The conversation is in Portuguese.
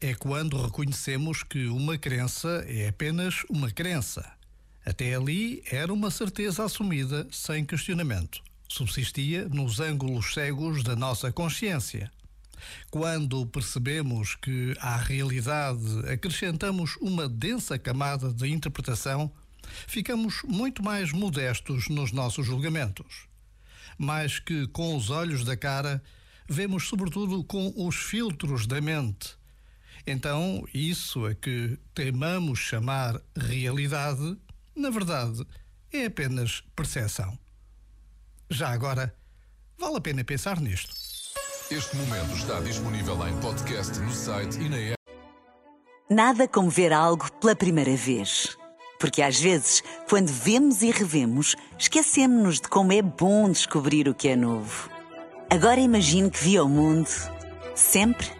é quando reconhecemos que uma crença é apenas uma crença. Até ali era uma certeza assumida sem questionamento. Subsistia nos ângulos cegos da nossa consciência. Quando percebemos que à realidade acrescentamos uma densa camada de interpretação, ficamos muito mais modestos nos nossos julgamentos. Mais que com os olhos da cara, vemos sobretudo com os filtros da mente. Então, isso a que temamos chamar realidade, na verdade, é apenas percepção. Já agora, vale a pena pensar nisto. Este momento está disponível em podcast no site e na app. Nada como ver algo pela primeira vez. Porque às vezes, quando vemos e revemos, esquecemos-nos de como é bom descobrir o que é novo. Agora imagine que viu o mundo sempre